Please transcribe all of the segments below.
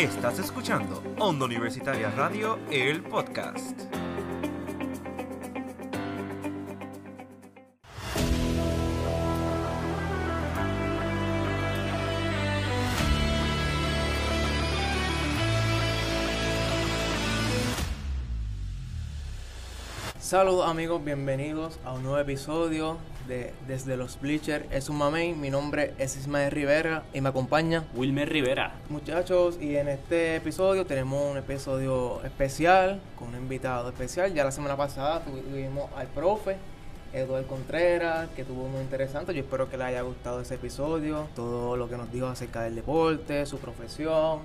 Estás escuchando Onda Universitaria Radio, el podcast. Saludos amigos, bienvenidos a un nuevo episodio de Desde los Bleachers. Es un mamey, mi nombre es Ismael Rivera y me acompaña Wilmer Rivera. muchachos y en este episodio tenemos un episodio especial con un invitado especial. Ya la semana pasada tuvimos al profe Eduardo Contreras que tuvo muy interesante. Yo espero que le haya gustado ese episodio, todo lo que nos dijo acerca del deporte, su profesión,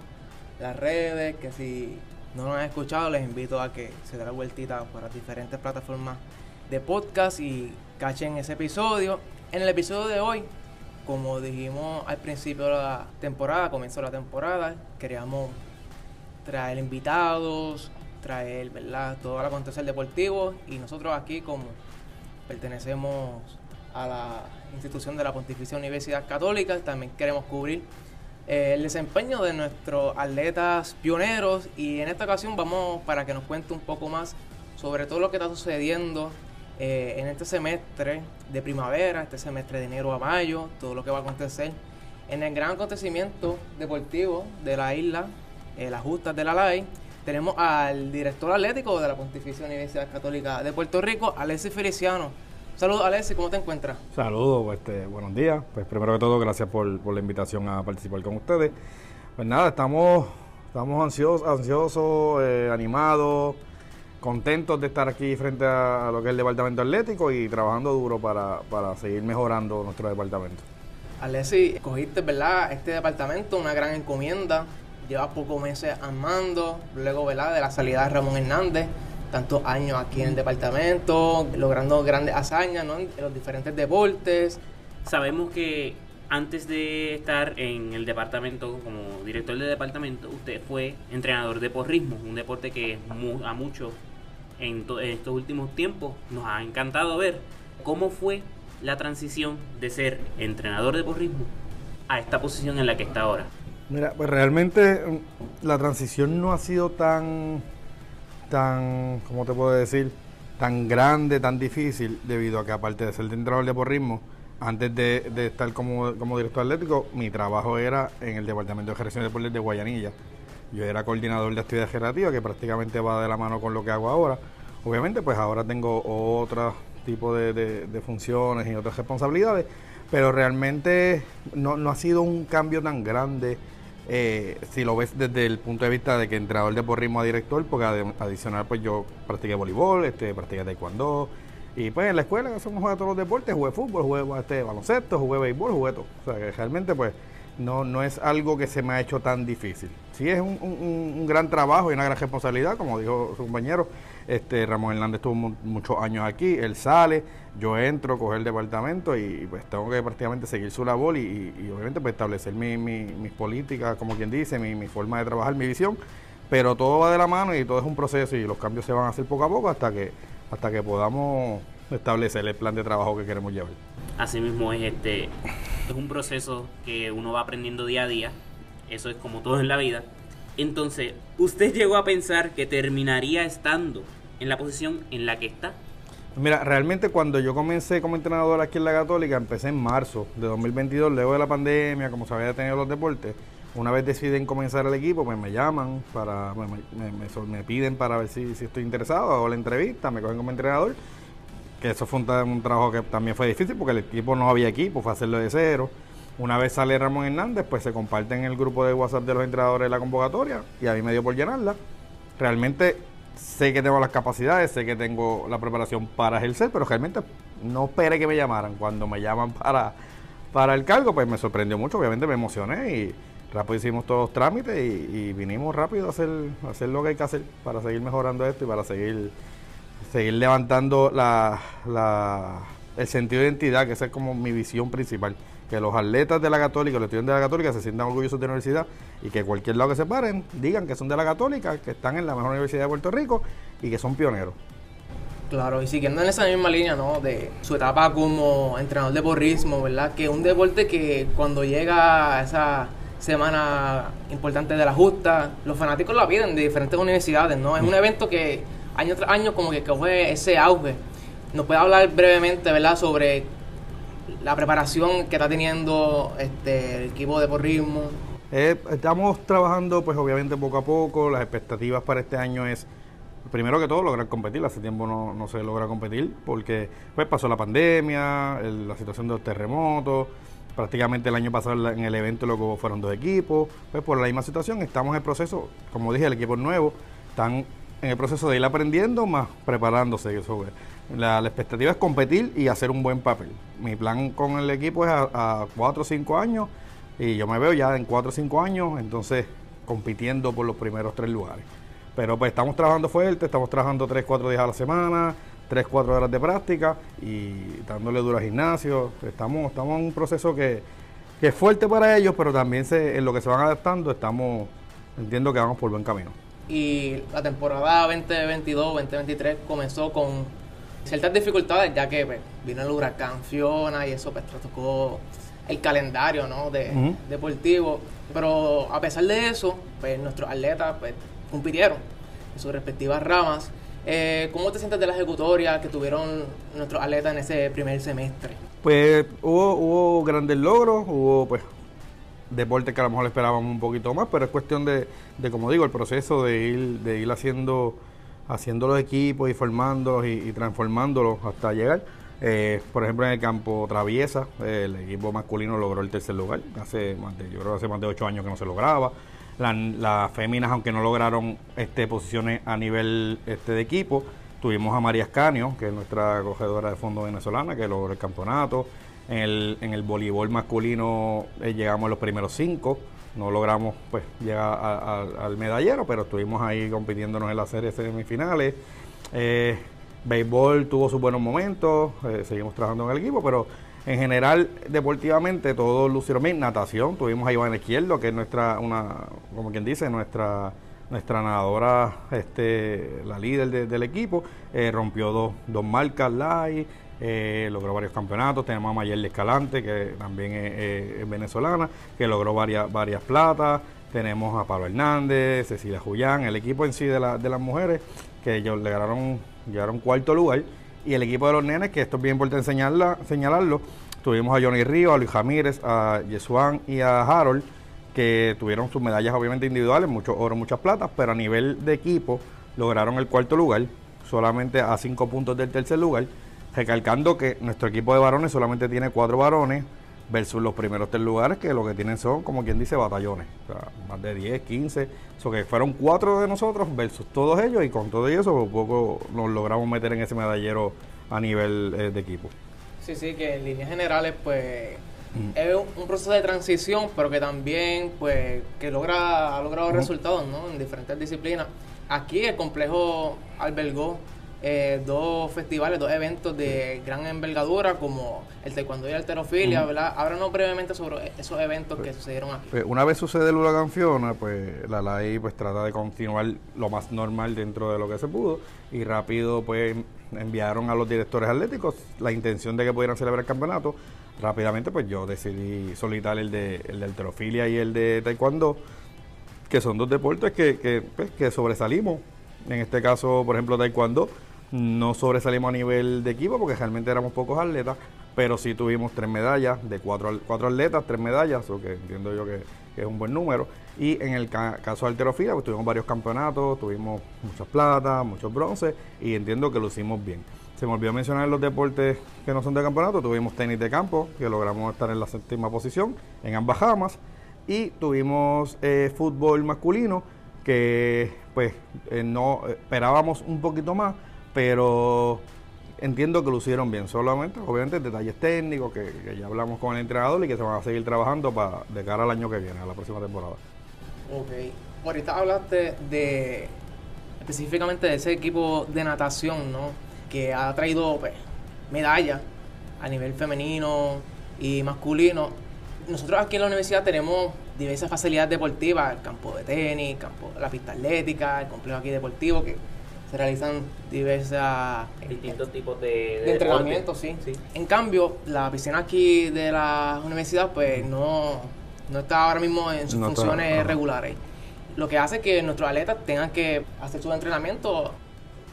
las redes, que si no lo han escuchado, les invito a que se den la vueltita por las diferentes plataformas de podcast y cachen ese episodio. En el episodio de hoy, como dijimos al principio de la temporada, comenzó la temporada, queríamos traer invitados, traer, ¿verdad?, todo el acontecer deportivo y nosotros aquí como pertenecemos a la institución de la Pontificia Universidad Católica, también queremos cubrir eh, el desempeño de nuestros atletas pioneros y en esta ocasión vamos para que nos cuente un poco más sobre todo lo que está sucediendo eh, en este semestre de primavera, este semestre de enero a mayo, todo lo que va a acontecer en el gran acontecimiento deportivo de la isla, eh, las justas de la LAI. Tenemos al director atlético de la Pontificia Universidad Católica de Puerto Rico, Alexis Feliciano. Saludos, Alexis, ¿cómo te encuentras? Saludos, este, buenos días. Pues primero que todo, gracias por, por la invitación a participar con ustedes. Pues nada, estamos, estamos ansiosos, ansiosos eh, animados, contentos de estar aquí frente a, lo que es el departamento atlético y trabajando duro para, para seguir mejorando nuestro departamento. Alexis, cogiste, ¿verdad? Este departamento, una gran encomienda. Llevas pocos meses armando, luego, ¿verdad? De la salida de Ramón Hernández, tantos años aquí en el departamento, logrando grandes hazañas, ¿no? En los diferentes deportes. Sabemos que antes de estar en el departamento, como director de departamento, usted fue entrenador de porrismo, un deporte que a muchos en, to- en estos últimos tiempos nos ha encantado ver. ¿Cómo fue la transición de ser entrenador de porrismo a esta posición en la que está ahora? Mira, pues realmente mm, la transición no ha sido tan, tan, ¿cómo te puedo decir? Tan grande, tan difícil, debido a que aparte de ser entrenador de porrismo, antes de, de estar como, como director atlético, mi trabajo era en el Departamento de Ejercicio de Deportes de Guayanilla. Yo era coordinador de actividad recreativa, que prácticamente va de la mano con lo que hago ahora. Obviamente, pues ahora tengo otro tipo de, funciones y otras responsabilidades, pero realmente no, no ha sido un cambio tan grande eh, si lo ves desde el punto de vista de que entrenador de porrismo a director, porque adicional pues yo practiqué voleibol, este, practiqué taekwondo, y pues en la escuela uno juega todos los deportes, jugué fútbol, jugué este, baloncesto, jugué béisbol, jugué todo. O sea que realmente pues no, no es algo que se me ha hecho tan difícil. Sí es un, un- gran trabajo y una gran responsabilidad, como dijo su compañero. Este, Ramón Hernández estuvo mu- muchos años aquí, él sale, yo entro, coger el departamento y pues tengo que prácticamente seguir su labor y, obviamente pues establecer mi- mis políticas, como quien dice, mi, mi forma de trabajar, mi visión. Pero todo va de la mano y todo es un proceso y los cambios se van a hacer poco a poco hasta que, hasta que podamos establecer el plan de trabajo que queremos llevar. Asimismo es este es un proceso que uno va aprendiendo día a día. Eso es como todo en la vida. Entonces, ¿usted llegó a pensar que terminaría estando en la posición en la que está? Mira, realmente cuando yo comencé como entrenador aquí en la Católica, empecé en marzo de 2022, luego de la pandemia, como se había detenido los deportes. Una vez deciden comenzar el equipo, pues me llaman, para me, me- me- me piden para ver si, si estoy interesado, hago la entrevista, me cogen como entrenador. Eso fue un, tra- un trabajo que también fue difícil porque el equipo no había equipo, fue hacerlo de cero. Una vez sale Ramón Hernández, pues se comparte en el grupo de WhatsApp de los entrenadores la convocatoria y a mí me dio por llenarla. Realmente sé que tengo las capacidades, sé que tengo la preparación para ejercer, pero realmente no esperé que me llamaran. Cuando me llaman para, para el cargo, pues me sorprendió mucho, obviamente me emocioné y rápido hicimos todos los trámites y, y vinimos rápido a hacer, a hacer lo que hay que hacer para seguir mejorando esto y para seguir, seguir levantando la, la- el sentido de identidad, que esa es como mi visión principal. Que los atletas de la Católica, los estudiantes de la Católica se sientan orgullosos de la universidad y que cualquier lado que se paren digan que son de la Católica, que están en la mejor universidad de Puerto Rico y que son pioneros. Claro, y siguiendo en esa misma línea, ¿no? De su etapa como entrenador de porrismo, ¿verdad? Que un deporte que cuando llega a esa semana importante de la justa. Los fanáticos la piden de diferentes universidades, ¿no? Es un evento que año tras año como que coge ese auge. ¿Nos puede hablar brevemente, ¿verdad?, sobre la preparación que está teniendo este, el equipo de porrismo. Eh, estamos trabajando, pues obviamente poco a poco. Las expectativas para este año es, primero que todo, lograr competir. Hace tiempo no, no se logra competir porque pues pasó la pandemia, la situación de los terremotos. Prácticamente el año pasado en el evento luego fueron dos equipos. Pues por la misma situación estamos en el proceso, como dije, el equipo es nuevo. Están en el proceso de ir aprendiendo más preparándose. Sobre. La, la, expectativa es competir y hacer un buen papel. Mi plan con el equipo es a, cuatro o cinco años y yo me veo ya en cuatro o cinco años, entonces compitiendo por los primeros tres lugares. Pero pues estamos trabajando fuerte, estamos trabajando tres, cuatro días a la semana, tres, cuatro horas de práctica y dándole duro al gimnasio. Estamos, estamos en un proceso que, que es fuerte para ellos, pero también se, en lo que se van adaptando estamos, entiendo que vamos por buen camino. Y la temporada 2022-2023 comenzó con ciertas dificultades, ya que pues, vino el huracán Fiona y eso pues tocó el calendario ¿no? de, deportivo. Pero a pesar de eso, pues nuestros atletas pues, compitieron en sus respectivas ramas. Eh, ¿Cómo te sientes de la ejecutoria que tuvieron nuestros atletas en ese primer semestre? Pues hubo, hubo grandes logros, hubo pues deportes que a lo mejor esperábamos un poquito más, pero es cuestión de, de como digo, el proceso de ir, de ir haciendo haciendo los equipos y formándolos y, transformándolos hasta llegar. Eh, por ejemplo, en el campo traviesa, el equipo masculino logró el tercer lugar. Hace más de, yo creo que hace más de ocho años que no se lograba. las féminas, aunque no lograron este, posiciones a nivel este, de equipo, tuvimos a María Escanio, que es nuestra acogedora de fondo venezolana, que logró el campeonato. En el, en el voleibol masculino eh, llegamos a los primeros cinco no logramos pues llegar al medallero, pero estuvimos ahí compitiéndonos en las series semifinales. Eh, béisbol tuvo sus buenos momentos, eh, seguimos trabajando en el equipo, pero en general, deportivamente, todo lucieron bien. Natación, tuvimos a Iván Izquierdo, que es nuestra, una, como quien dice, nuestra nuestra nadadora, este, la líder del equipo, eh, rompió dos, dos marcas live, eh, logró varios campeonatos. Tenemos a Mayerle Escalante, que también es, venezolana, que logró varias, varias platas. Tenemos a Pablo Hernández, Cecilia Julián, el equipo en sí de, la, de las mujeres, que ellos llegaron, llegaron cuarto lugar. Y el equipo de los nenes, que esto es bien importante señalarla, señalarlo, tuvimos a Johnny Río, a Luis Jamírez, a Yesuán y a Harold, que tuvieron sus medallas obviamente individuales, muchos oro, muchas platas, pero a nivel de equipo lograron el cuarto lugar, solamente a cinco puntos del tercer lugar recalcando que nuestro equipo de varones solamente tiene cuatro varones versus los primeros tres lugares que lo que tienen son, como quien dice, batallones. O sea, más de 10, 15. O que fueron cuatro de nosotros versus todos ellos y con todo eso un poco nos logramos meter en ese medallero a nivel eh, de equipo. Sí, sí, que en líneas generales pues es un, proceso de transición, pero que también pues que logra, ha logrado resultados ¿no? en diferentes disciplinas. Aquí el complejo albergó eh, dos festivales, dos eventos de gran envergadura como el taekwondo y la alterofilia, ¿verdad? Háblanos brevemente sobre esos eventos que sucedieron aquí. Pues, una vez sucede el huracán Fiona, pues la ley pues trata de continuar lo más normal dentro de lo que se pudo y rápido pues enviaron a los directores atléticos la intención de que pudieran celebrar el campeonato. Rápidamente pues yo decidí solicitar el de, el de alterofilia y el de taekwondo, que son dos deportes que, que, pues, que sobresalimos. En este caso, por ejemplo, taekwondo no sobresalimos a nivel de equipo porque realmente éramos pocos atletas, pero sí tuvimos tres medallas, de cuatro, cuatro atletas, tres medallas, o que entiendo yo que, es un buen número. Y en el caso de alterofila, pues tuvimos varios campeonatos, tuvimos muchas platas, muchos bronces, y entiendo que lo hicimos bien. Se me olvidó mencionar los deportes que no son de campeonato. Tuvimos tenis de campo, que logramos estar en la séptima posición en ambas jamas. Y tuvimos eh, fútbol masculino, que pues eh, no esperábamos un poquito más, pero entiendo que lo hicieron bien. Solamente, obviamente, detalles técnicos que, ya hablamos con el entrenador y que se van a seguir trabajando para de cara al año que viene, a la próxima temporada. Ok. Ahorita hablaste de específicamente de ese equipo de natación, ¿no? Que ha traído pues, medallas a nivel femenino y masculino. Nosotros aquí en la universidad tenemos diversas facilidades deportivas, el campo de tenis, campo, la pista atlética, el complejo aquí deportivo, que se realizan diversas distintos tipos de, de, entrenamientos, sí. En cambio, la piscina aquí de la universidad, pues no, no está ahora mismo en sus No está, funciones regulares. Lo que hace que nuestros atletas tengan que hacer sus entrenamientos,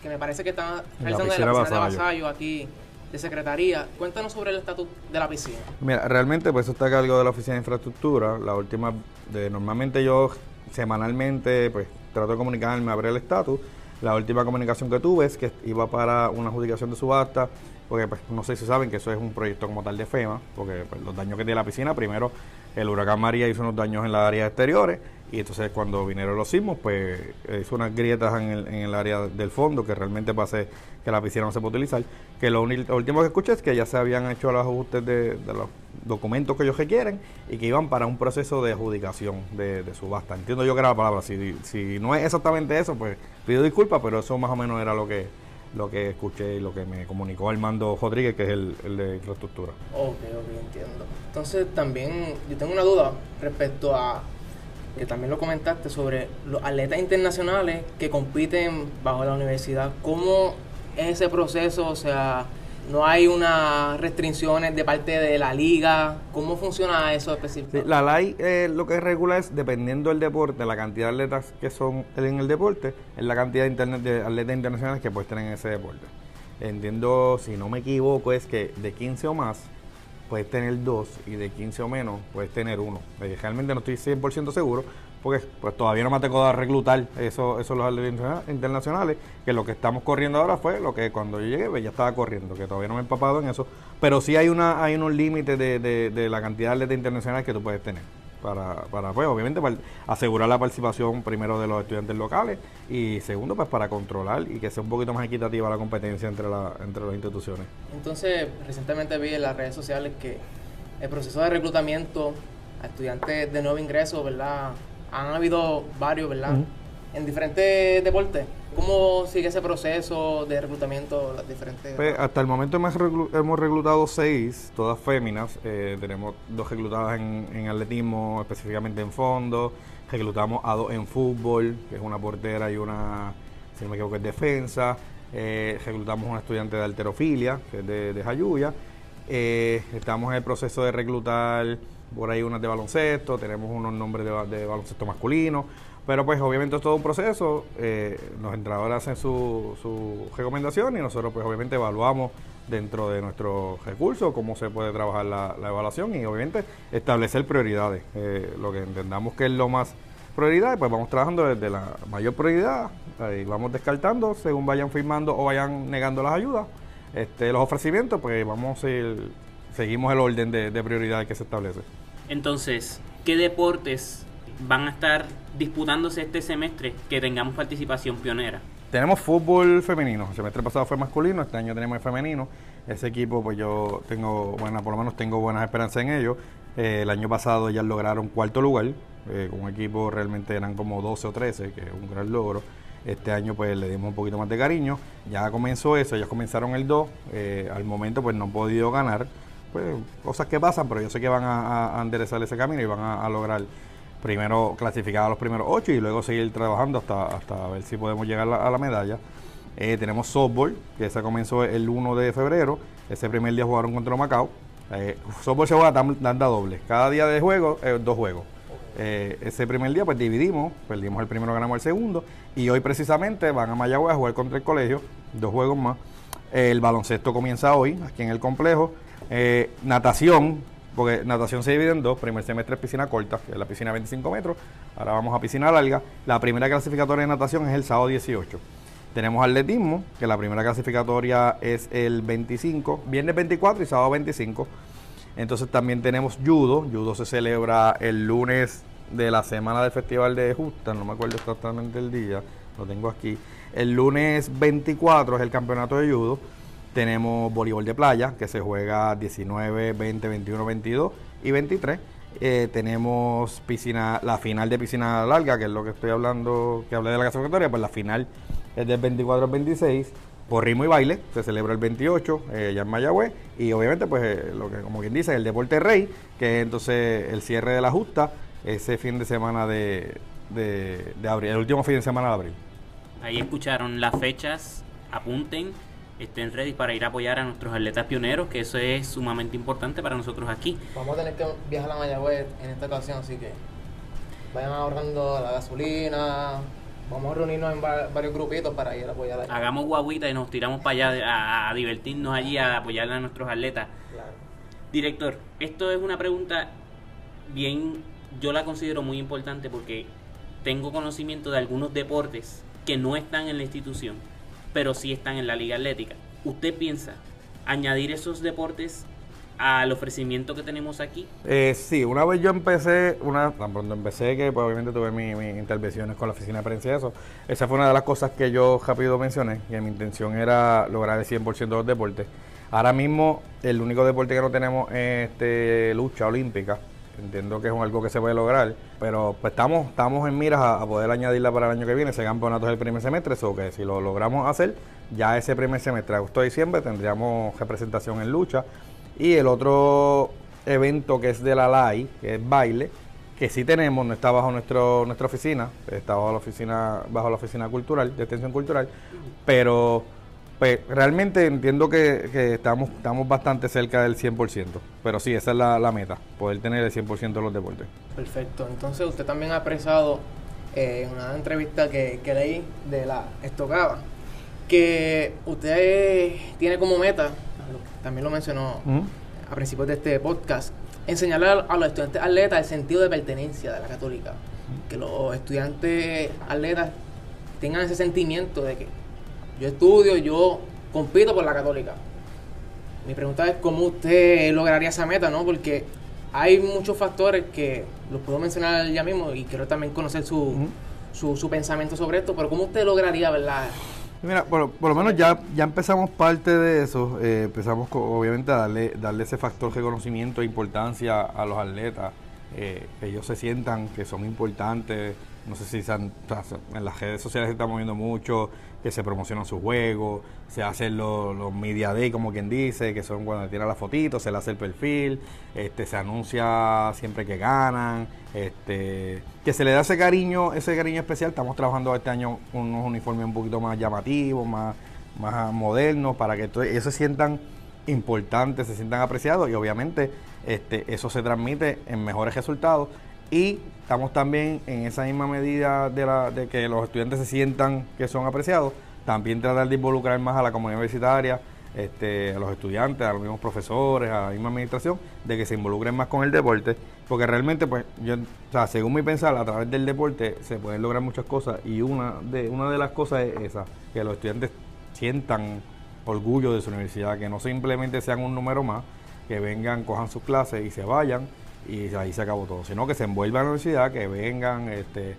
que me parece que están realizando en piscina la piscina de Vasallo. Vasallo aquí de Secretaría. Cuéntanos sobre el estatus de la piscina. Mira, realmente pues eso está a cargo de la oficina de infraestructura. La última, de, normalmente yo semanalmente pues trato de comunicarme, abrir el estatus. La última comunicación que tuve es que iba para una adjudicación de subasta, porque pues no sé si saben que eso es un proyecto como tal de FEMA, porque pues, los daños que tiene la piscina, primero el huracán María hizo unos daños en las áreas exteriores y entonces cuando vinieron los sismos pues eh, hizo unas grietas en el, en el área del fondo que realmente hacer que la piscina no se puede utilizar. Que lo, lo último que escuché es que ya se habían hecho los ajustes de, de los documentos que ellos requieren y que iban para un proceso de adjudicación de, subasta. Entiendo yo que era la palabra. Si, si no es exactamente eso, pues pido disculpas, pero eso más o menos era lo que lo que escuché y lo que me comunicó Armando Rodríguez, que es el, el de infraestructura. Ok, ok, entiendo. Entonces también yo tengo una duda respecto a que también lo comentaste sobre los atletas internacionales que compiten bajo la universidad. ¿Cómo es ese proceso? O sea, no hay unas restricciones de parte de la liga. ¿Cómo funciona eso específicamente? la ley eh, lo que regula es, dependiendo del deporte, la cantidad de atletas que son en el deporte, es la cantidad de, de atletas internacionales que puedes tener en ese deporte. Entiendo, si no me equivoco, es que de 15 o más puedes tener dos y de 15 o menos puedes tener uno. Eh, Realmente no estoy 100% seguro porque pues todavía no me ha tocado reclutar esos eso los internacionales, que lo que estamos corriendo ahora fue lo que cuando yo llegué pues, ya estaba corriendo, que todavía no me he empapado en eso, pero sí hay una hay unos límites de, de- de la cantidad de atletas internacionales que tú puedes tener. Para, para pues obviamente para asegurar la participación primero de los estudiantes locales y segundo pues para controlar y que sea un poquito más equitativa la competencia entre la, entre las instituciones. Entonces, recientemente vi en las redes sociales que el proceso de reclutamiento a estudiantes de nuevo ingreso, ¿verdad? Han habido varios, ¿verdad? En diferentes deportes. ¿Cómo sigue ese proceso de reclutamiento las diferentes? Pues, hasta el momento hemos, reclu- hemos reclutado seis, todas féminas. Eh, tenemos dos reclutadas en, en atletismo, específicamente en fondo. Reclutamos a dos en fútbol, que es una portera y una, si no me equivoco, es defensa. Eh, reclutamos una estudiante de alterofilia, que es de, de Jayuya. Eh, estamos en el proceso de reclutar por ahí unas de baloncesto, tenemos unos nombres de, ba- de baloncesto masculino, pero pues obviamente es todo un proceso, eh, los entrenadores hacen su, su recomendación y nosotros pues obviamente evaluamos dentro de nuestros recursos cómo se puede trabajar la, la evaluación y obviamente establecer prioridades, eh, lo que entendamos que es lo más prioridad, pues vamos trabajando desde la mayor prioridad. Y vamos descartando según vayan firmando o vayan negando las ayudas, este, los ofrecimientos, pues vamos a ir- seguimos el orden de, de prioridad que se establece. Entonces, ¿qué deportes van a estar disputándose este semestre que tengamos participación pionera? Tenemos fútbol femenino. El semestre pasado fue masculino, este año tenemos el femenino. Ese equipo, pues yo tengo, bueno, por lo menos tengo buenas esperanzas en ellos. Eh, el año pasado ya lograron cuarto lugar, eh, con un equipo realmente eran como 12 o 13, que es un gran logro. Este año pues le dimos un poquito más de cariño. Ya comenzó eso, ellos comenzaron el 2. eh, al momento pues no han podido ganar. Pues cosas que pasan, pero yo sé que van a, a- enderezar ese camino y van a, lograr primero clasificar a los primeros ocho y luego seguir trabajando hasta, hasta ver si podemos llegar a la, medalla. Eh, tenemos softball, que ese comenzó el 1 de febrero. Ese primer día jugaron contra Macao. Eh, softball se juega tan- tanda doble. Cada día de juego, eh, dos juegos. Ese primer día pues dividimos, perdimos el primero, ganamos el segundo. Y hoy precisamente van a Mayagüez a jugar contra el colegio, dos juegos más. El baloncesto comienza hoy, aquí en el complejo. Eh, natación, porque natación se divide en dos. Primer semestre es piscina corta, que es la piscina de 25 metros. Ahora vamos a piscina larga. La primera clasificatoria de natación es el sábado 18. Tenemos atletismo, que la primera clasificatoria es el 25, viernes 24 y sábado 25. Entonces también tenemos judo. Judo se celebra el lunes de la semana del Festival de Justa, no me acuerdo exactamente el día, lo tengo aquí. El lunes 24 es el campeonato de judo. Tenemos voleibol de playa, que se juega 19, 20, 21, 22 y 23. Eh, tenemos piscina, la final de piscina larga, que es lo que estoy hablando, que hablé de la clasificatoria, pues la final es del 24 al 26 por ritmo y baile, se celebra el 28 eh, ya en Mayagüez y obviamente pues eh, lo que como quien dice el deporte rey, que es entonces el cierre de la justa ese fin de semana de, de abril, el último fin de semana de abril. Ahí escucharon las fechas, apunten. Estén ready para ir a apoyar a nuestros atletas pioneros, que eso es sumamente importante para nosotros aquí. Vamos a tener que viajar a Mayagüez en esta ocasión, así que vayan ahorrando la gasolina. Vamos a reunirnos en va- varios grupitos para ir a apoyar allá. Hagamos guaguita y nos tiramos para allá a divertirnos allí, a apoyar a nuestros atletas. Claro. Director, esto es una pregunta bien, yo la considero muy importante porque tengo conocimiento de algunos deportes que no están en la institución, pero sí están en la liga atlética. ¿Usted piensa añadir esos deportes al ofrecimiento que tenemos aquí? Eh, sí, una vez yo empecé, una, tan pronto empecé que pues, obviamente tuve mi- mis intervenciones con la oficina de prensa y eso, esa fue una de las cosas que yo rápido mencioné, que mi intención era lograr el 100% de los deportes. Ahora mismo el único deporte que no tenemos es este, lucha olímpica, entiendo que es algo que se puede lograr, pero pues estamos, estamos en miras a, a poder añadirla para el año que viene, ese campeonato es el primer semestre, eso que si lo logramos hacer, ya ese primer semestre, agosto-diciembre, tendríamos representación en lucha. Y el otro evento que es de la LAI, que es baile, que sí tenemos, no está bajo nuestro, nuestra oficina, está bajo la oficina, bajo la oficina cultural, de extensión cultural, pero pues, realmente entiendo que, que estamos, estamos bastante cerca del 100%, pero sí, esa es la, la meta, poder tener el 100% de los deportes. Perfecto. Entonces, usted también ha expresado eh, en una entrevista que, que leí de la Estocada que usted tiene como meta, también lo mencionó a principios de este podcast, enseñarle a los estudiantes atletas el sentido de pertenencia de la católica. Que los estudiantes atletas tengan ese sentimiento de que yo estudio, yo compito por la católica. Mi pregunta es cómo usted lograría esa meta, ¿no? Porque hay muchos factores que los puedo mencionar ya mismo y quiero también conocer su, su, su pensamiento sobre esto, pero ¿cómo usted lograría, verdad? Mira, por, por lo menos ya, ya empezamos parte de eso. eh, empezamos obviamente a darle, darle ese factor de conocimiento e importancia a los atletas. eh, que ellos se sientan que son importantes. No sé si en las redes sociales se está moviendo mucho, que se promocionan sus juegos, se hacen los, los media day, como quien dice, que son cuando tiran la fotito, se le hace el perfil, este, se anuncia siempre que ganan, este, que se le da ese cariño, ese cariño especial. Estamos trabajando este año unos uniformes un poquito más llamativos, más, más modernos, para que ellos se sientan importantes, se sientan apreciados y obviamente este, eso se transmite en mejores resultados. Y estamos también en esa misma medida de, la, de que los estudiantes se sientan que son apreciados, también tratar de involucrar más a la comunidad universitaria, este, a los estudiantes, a los mismos profesores, a la misma administración, de que se involucren más con el deporte, porque realmente, pues, yo, o sea, según mi pensar, a través del deporte se pueden lograr muchas cosas y una de, una de las cosas es esa, que los estudiantes sientan orgullo de su universidad, que no simplemente sean un número más, que vengan, cojan sus clases y se vayan y ahí se acabó todo, sino que se envuelvan en la universidad, que vengan, este,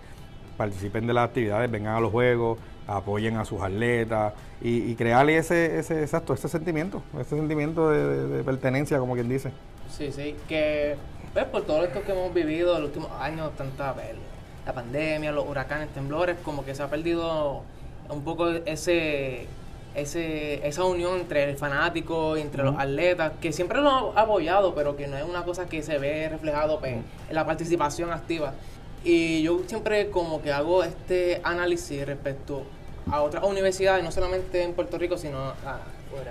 participen de las actividades, vengan a los juegos, apoyen a sus atletas y, crearle ese, ese, exacto, ese sentimiento, ese sentimiento de, pertenencia, como quien dice. Sí, sí, que pues, por todo esto que hemos vivido los últimos años, tanta la pandemia, los huracanes, temblores, como que se ha perdido un poco ese, ese esa unión entre el fanático y entre los atletas, que siempre lo ha apoyado, pero que no es una cosa que se ve reflejado pues, en la participación activa. Y yo siempre como que hago este análisis respecto a otras universidades, no solamente en Puerto Rico, sino a-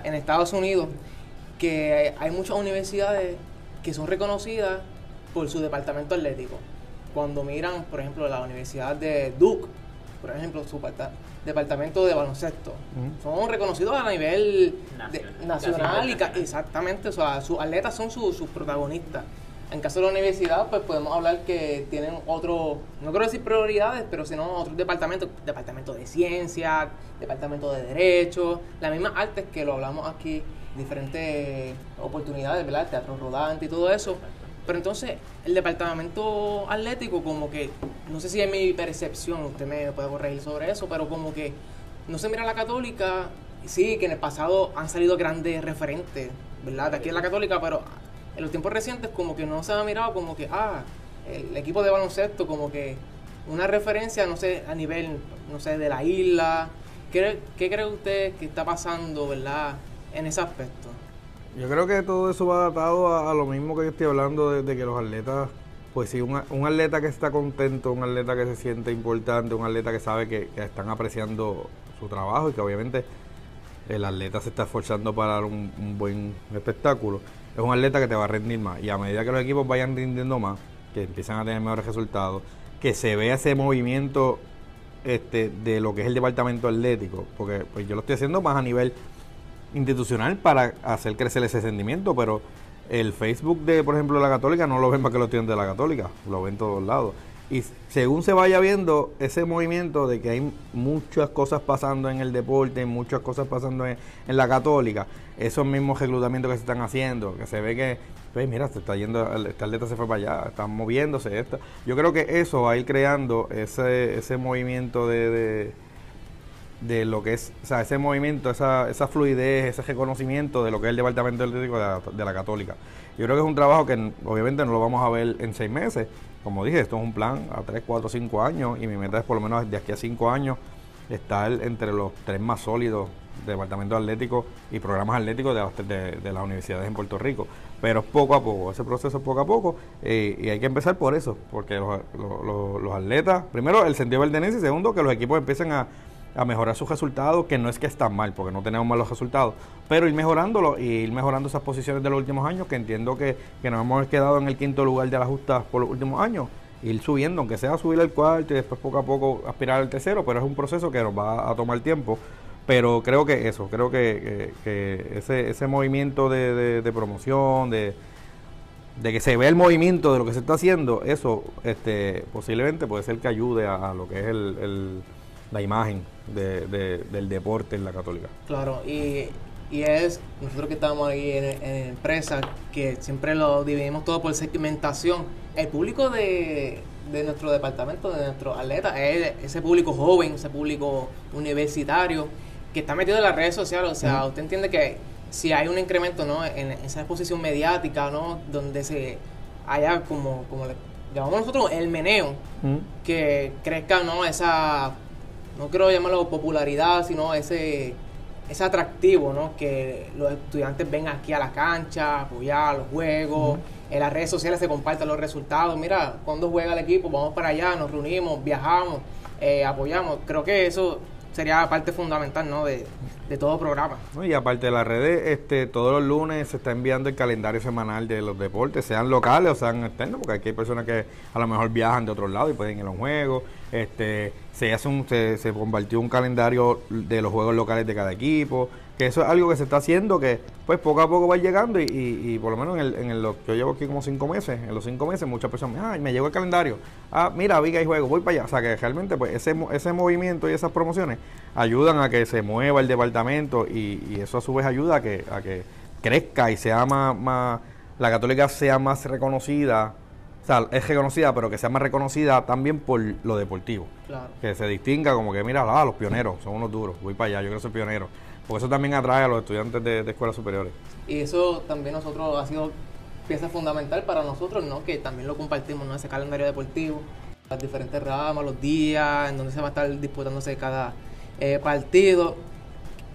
en Estados Unidos, que hay muchas universidades que son reconocidas por su departamento atlético. Cuando miran, por ejemplo, la Universidad de Duke, por ejemplo, su departamento de baloncesto, son reconocidos a nivel de- Nacional. y exactamente, o sea, sus atletas son sus sus protagonistas. En caso de la universidad, pues podemos hablar que tienen otro, no quiero decir prioridades, pero sino otros departamentos, departamento de ciencia, departamento de derecho, las mismas artes que lo hablamos aquí, diferentes oportunidades, ¿verdad? Teatro rodante y todo eso. Pero entonces, el departamento atlético, como que, no sé si es mi percepción, usted me puede corregir sobre eso, pero como que no se mira a la católica, sí, que en el pasado han salido grandes referentes, ¿verdad? De aquí en la católica, pero en los tiempos recientes como que no se ha mirado como que, ah, el equipo de baloncesto, como que una referencia, no sé, a nivel, no sé, de la isla. ¿Qué, qué cree usted que está pasando, verdad, en ese aspecto? Yo creo que todo eso va atado a, lo mismo que estoy hablando de, de que los atletas, pues sí, un, un atleta que está contento, un atleta que se siente importante, un atleta que sabe que, que están apreciando su trabajo y que obviamente el atleta se está esforzando para dar un, un buen espectáculo, es un atleta que te va a rendir más. Y a medida que los equipos vayan rindiendo más, que empiezan a tener mejores resultados, que se vea ese movimiento este, de lo que es el departamento atlético, porque pues yo lo estoy haciendo más a nivel institucional para hacer crecer ese sentimiento, pero el Facebook de, por ejemplo, la Católica no lo ven más que lo tienen de la Católica, lo ven todos lados. Y según se vaya viendo ese movimiento de que hay muchas cosas pasando en el deporte, muchas cosas pasando en, la católica, esos mismos reclutamientos que se están haciendo, que se ve que, pues mira, se está yendo, este atleta se fue para allá, están moviéndose, esto. Yo creo que eso va a ir creando ese, ese movimiento de, de lo que es, o sea, ese movimiento, esa, esa fluidez, ese reconocimiento de lo que es el departamento atlético de la, de la católica. Yo creo que es un trabajo que obviamente no lo vamos a ver en seis meses, como dije, esto es un plan a 3, 4, 5 años y mi meta es por lo menos de aquí a 5 años estar entre los tres más sólidos departamentos atléticos y programas atléticos de, las- de- de las universidades en Puerto Rico. Pero es poco a poco, ese proceso es poco a poco eh, y hay que empezar por eso, porque los, los- los- atletas, primero el sentido de pertenencia y segundo que los equipos empiecen a, a mejorar sus resultados, que no es que están mal, porque no tenemos malos resultados, pero ir mejorándolo y ir mejorando esas posiciones de los últimos años, que entiendo que, que nos hemos quedado en el quinto lugar de las justas por los últimos años, ir subiendo, aunque sea subir al cuarto y después poco a poco aspirar al tercero, pero es un proceso que nos va a tomar tiempo. Pero creo que eso, creo que, que- que ese, ese movimiento de, promoción, de, de que se vea el movimiento de lo que se está haciendo, eso este, posiblemente puede ser que ayude a, lo que es el- la imagen de- de- del deporte en la católica. Claro, y, y es nosotros que estamos ahí en, en empresa, que siempre lo dividimos todo por segmentación. El público de, de nuestro departamento, de nuestros atletas, es ese público joven, ese público universitario, que está metido en las redes sociales. O sea, usted entiende que si hay un incremento ¿no? en esa exposición mediática, ¿no? donde se haya como, como le llamamos nosotros el meneo, que crezca no esa no quiero llamarlo popularidad sino ese ese atractivo no que los estudiantes vengan aquí a la cancha apoyar los juegos en las redes sociales se comparten los resultados. Mira cuando juega el equipo vamos para allá nos reunimos viajamos eh, apoyamos. Creo que eso sería parte fundamental no de, de todo programa. Y aparte de las redes, este, todos los lunes se está enviando el calendario semanal de los deportes, sean locales o sean externos, porque aquí hay personas que a lo mejor viajan de otros lados y pueden ir a un juego. Este, se hace un, se, se compartió un calendario de los juegos locales de cada equipo, que eso es algo que se está haciendo que pues poco a poco va llegando y, y- y por lo menos en, el, en el- lo que yo llevo aquí como cinco meses, en los cinco meses muchas personas, ah, me llegó el calendario, ah, mira, vi que hay juego, voy para allá. O sea que realmente pues ese, ese movimiento y esas promociones ayudan a que se mueva el departamento y, y eso a su vez ayuda a que, a que crezca y sea más, más, la católica sea más reconocida, o sea, es reconocida, pero que sea más reconocida también por lo deportivo claro que se distinga como que mira, ah, los pioneros son unos duros, voy para allá, yo quiero ser pionero. Porque eso también atrae a los estudiantes de, escuelas superiores. Y eso también nosotros ha sido pieza fundamental para nosotros, ¿no? Que también lo compartimos, ¿no? Ese calendario deportivo, las diferentes ramas, los días, en donde se va a estar disputándose cada eh, partido.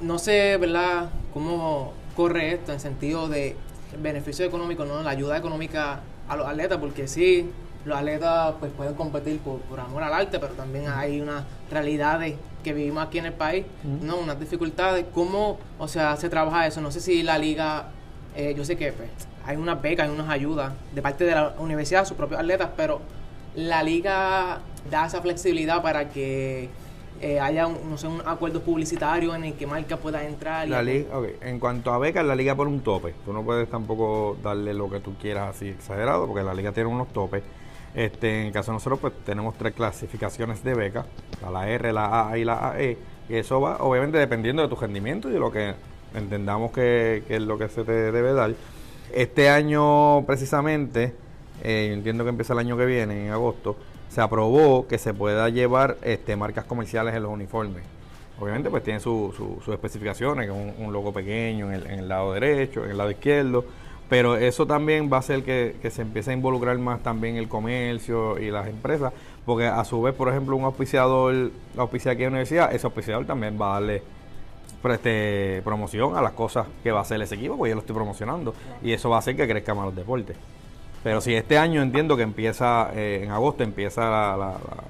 No sé, ¿verdad?, cómo corre esto en sentido de beneficio económico, ¿no? La ayuda económica a los atletas, porque sí, los atletas pues pueden competir por, por amor al arte, pero también hay unas realidades que vivimos aquí en el país, ¿no? Unas dificultades. ¿Cómo, o sea, se trabaja eso? No sé si la liga, eh, yo sé que pues, hay unas becas, hay unas ayudas de parte de la universidad, sus propios atletas, pero la liga da esa flexibilidad para que eh, haya, un, no sé, un acuerdo publicitario en el que marca pueda entrar. y La liga, En cuanto a becas, la liga pone un tope. Tú no puedes tampoco darle lo que tú quieras así exagerado, porque la liga tiene unos topes. Este, en el caso de nosotros, pues tenemos tres clasificaciones de becas, la, R, la A y la AE. Y eso va, obviamente, dependiendo de tu rendimiento y de lo que entendamos que, es lo que se te debe dar. Este año, precisamente, eh, entiendo que empieza el año que viene, en agosto, se aprobó que se pueda llevar este, marcas comerciales en los uniformes. Obviamente, pues tiene su- su- sus especificaciones, que es un, logo pequeño en el lado derecho, en el lado izquierdo, pero eso también va a hacer que, que se empiece a involucrar más también el comercio y las empresas, porque a su vez, por ejemplo, un auspiciador, auspicia aquí en la universidad, ese auspiciador también va a darle pues, este, promoción a las cosas que va a hacer ese equipo, pues yo lo estoy promocionando, y eso va a hacer que crezcan más los deportes. Pero si este año entiendo que empieza, eh, en agosto empieza la, la- la-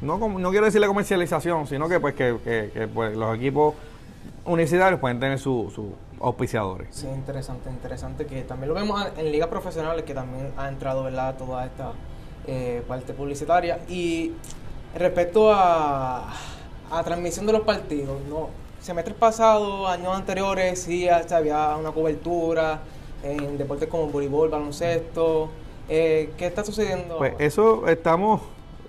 no, no quiero decir la comercialización, sino que pues que, que- pues, los equipos universitarios pueden tener sus su auspiciadores. Sí, interesante, interesante que también lo vemos en ligas profesionales que también ha entrado, ¿verdad? Toda esta eh, parte publicitaria. Y respecto a, a transmisión de los partidos, ¿no? Semestres pasados, años anteriores, sí había una cobertura en deportes como voleibol, baloncesto. Eh, ¿Qué está sucediendo? Pues eso estamos,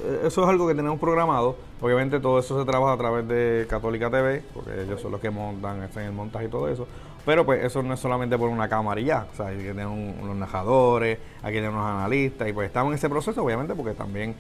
eh, eso es algo que tenemos programado. Obviamente todo eso se trabaja a través de Católica TV, porque ellos son los que montan, en el montaje y todo eso. Pero pues eso no es solamente por una cámara y ya. O sea, hay que tener unos narradores, hay que tener unos analistas. Y pues estamos en ese proceso, obviamente, porque también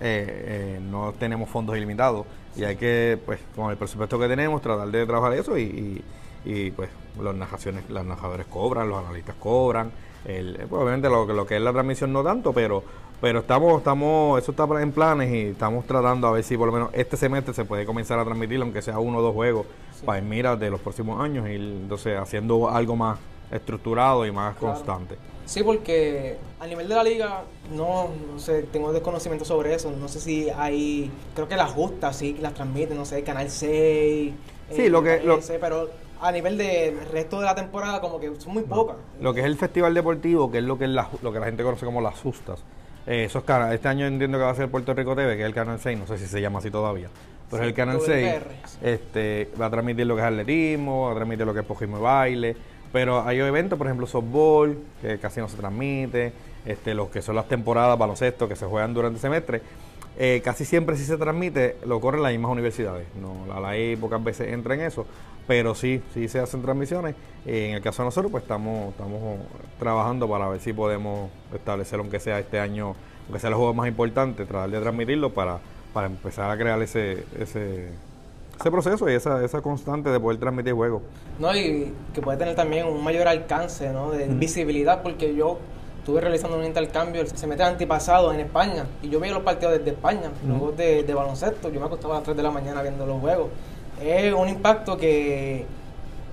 eh, eh, no tenemos fondos ilimitados. Y hay que, pues, con el presupuesto que tenemos, tratar de trabajar eso y, y, pues los narraciones, los narradores cobran, los analistas cobran. El, pues, obviamente lo, lo que es la transmisión no tanto, pero pero estamos, estamos, eso está en planes y estamos tratando a ver si por lo menos este semestre se puede comenzar a transmitir, aunque sea uno o dos juegos, para en mira de los próximos años y entonces haciendo algo más estructurado y más constante. Sí, porque a nivel de la liga, no, no sé, tengo desconocimiento sobre eso. No sé si hay, creo que las justas sí las transmiten, no sé, Canal 6. Sí, lo que. Lo, pero a nivel del resto de la temporada, como que son muy pocas. Lo que es el festival deportivo, que es lo que, es la, lo que la gente conoce como las justas. Eh, esos canales, este año entiendo que va a ser Puerto Rico TV, que es el canal 6, no sé si se llama así todavía. Pero es el canal 6 este, va a transmitir lo que es atletismo, va a transmitir lo que es pojismo y baile pero hay eventos, por ejemplo, softball, que casi no se transmite, este, los que son las temporadas baloncesto que se juegan durante el semestre. Eh, casi siempre si se transmite, lo corren las mismas universidades. No, la ley pocas veces entra en eso, pero sí, sí se hacen transmisiones. en el caso de nosotros, pues estamos, estamos trabajando para ver si podemos establecer, aunque sea este año, aunque sea el juego más importante, tratar de transmitirlo para, para empezar a crear ese, ese ese proceso y esa, esa constante de poder transmitir juegos. No, y que puede tener también un mayor alcance, ¿no? De visibilidad, porque yo estuve realizando un intercambio, se mete antipasado en España, y yo veía los partidos desde España, luego de, baloncesto, yo me acostaba a las 3 de la mañana viendo los juegos. Es un impacto que,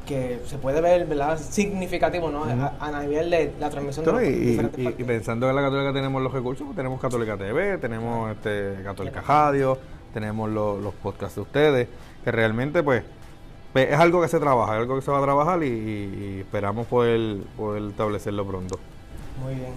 que se puede ver, ¿verdad? Significativo, ¿no? a, nivel de la transmisión de los y, y, pensando en la Católica tenemos los recursos, pues tenemos Católica TV, tenemos este Católica Radio, tenemos los, los podcasts de ustedes que realmente pues, pues es algo que se trabaja, es algo que se va a trabajar y, esperamos poder, poder establecerlo pronto. Muy bien.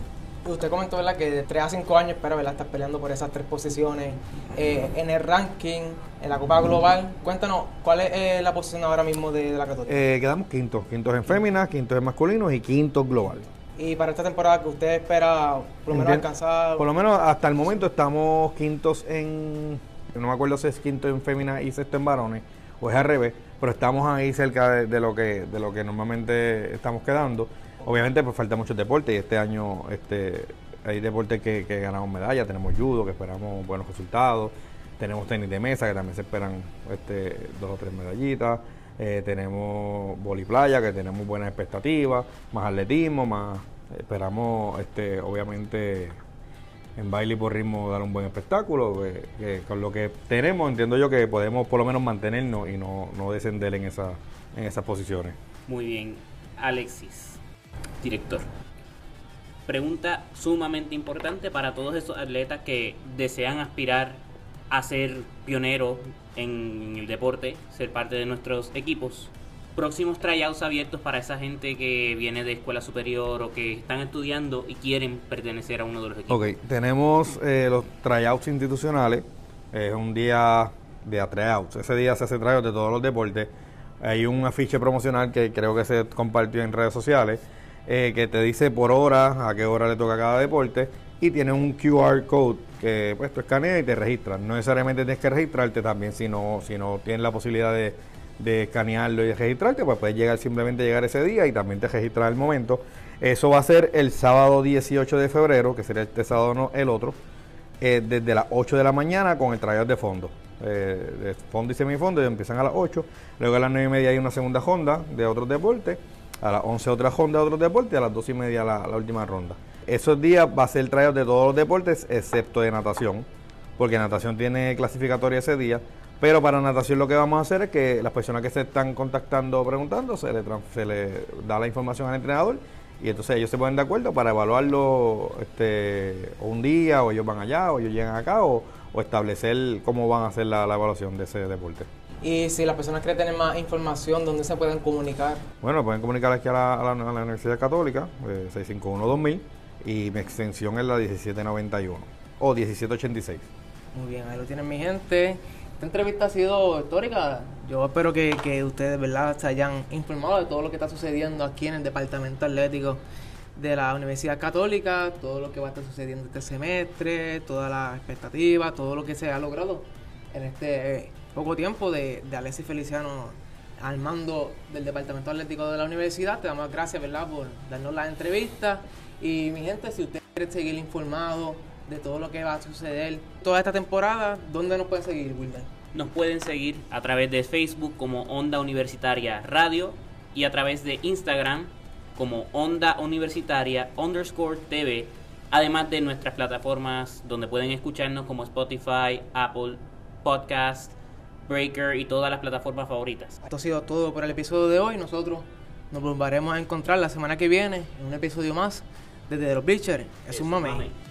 Usted comentó ¿verdad? que de 3 a 5 años espera ¿verdad? estar peleando por esas tres posiciones eh, en el ranking, en la Copa Global. Cuéntanos, ¿cuál es eh, la posición ahora mismo de, la Católica? Eh, quedamos quintos, quintos en féminas, quintos en masculinos y quintos global. Y para esta temporada que usted espera por lo menos alcanzar... Por lo menos hasta el momento estamos quintos en no me acuerdo si es quinto en féminas y sexto en varones, o es al revés, pero estamos ahí cerca de, lo que de lo que normalmente estamos quedando. Obviamente pues falta mucho deporte y este año este hay deportes que, que ganamos medallas, tenemos judo, que esperamos buenos resultados, tenemos tenis de mesa, que también se esperan este, dos o tres medallitas, eh, tenemos playa que tenemos buenas expectativas, más atletismo, más esperamos este obviamente en baile y por ritmo dar un buen espectáculo. Que, con lo que tenemos, entiendo yo que podemos por lo menos mantenernos y no, no descender en, esa, en esas posiciones. Muy bien. Alexis, director. Pregunta sumamente importante para todos esos atletas que desean aspirar a ser pioneros en el deporte, ser parte de nuestros equipos próximos tryouts abiertos para esa gente que viene de escuela superior o que están estudiando y quieren pertenecer a uno de los equipos? Ok, tenemos eh, los tryouts institucionales. Es un día de tryouts. Ese día se hace tryouts de todos los deportes. Hay un afiche promocional que creo que se compartió en redes sociales eh, que te dice por hora a qué hora le toca cada deporte y tiene un QR code que pues tú escaneas y te registras. No necesariamente tienes que registrarte también si no, si no tienes la posibilidad de escanearlo y de registrarte, pues puedes llegar simplemente llegar ese día y también te registras el momento. Eso va a ser el sábado 18 de febrero, que sería este sábado no el otro, eh, desde las 8 de la mañana con el trayecto de fondo. Eh, fondo y semifondo, y empiezan a las 8. Luego a las 9 y media hay una segunda ronda de otros deportes. A las 11 otra ronda de otros deportes y a las 2 y media la, última ronda. Esos días va a ser trayecto de todos los deportes excepto de natación, porque natación tiene clasificatoria ese día. Pero para natación lo que vamos a hacer es que las personas que se están contactando o preguntando, se le da la información al entrenador y entonces ellos se ponen de acuerdo para evaluarlo este, un día, o ellos van allá, o ellos llegan acá, o, establecer cómo van a hacer la, evaluación de ese deporte. Y si las personas quieren tener más información, ¿dónde se pueden comunicar? Bueno, pueden comunicar aquí a la, a la- a la Universidad Católica, eh, 651-2000, y mi extensión es la 1791 o 1786. Muy bien, ahí lo tienen mi gente. Esta entrevista ha sido histórica. Yo espero que, que ustedes, ¿verdad?, se hayan informado de todo lo que está sucediendo aquí en el Departamento Atlético de la Universidad Católica, todo lo que va a estar sucediendo este semestre, todas las expectativas, todo lo que se ha logrado en este eh, poco tiempo de, de Alexis Feliciano al mando del Departamento Atlético de la Universidad. Te damos las gracias, ¿verdad?, por darnos la entrevista. Y mi gente, si usted quiere seguir informado de todo lo que va a suceder toda esta temporada, ¿dónde nos puede seguir, Wilmer? Nos pueden seguir a través de Facebook como Onda Universitaria Radio y a través de Instagram como Onda Universitaria underscore TV, además de nuestras plataformas donde pueden escucharnos como Spotify, Apple Podcast, Breaker y todas las plataformas favoritas. Esto ha sido todo por el episodio de hoy. Nosotros nos volveremos a encontrar la semana que viene en un episodio más desde los Bleachers. Es un mame. Mame.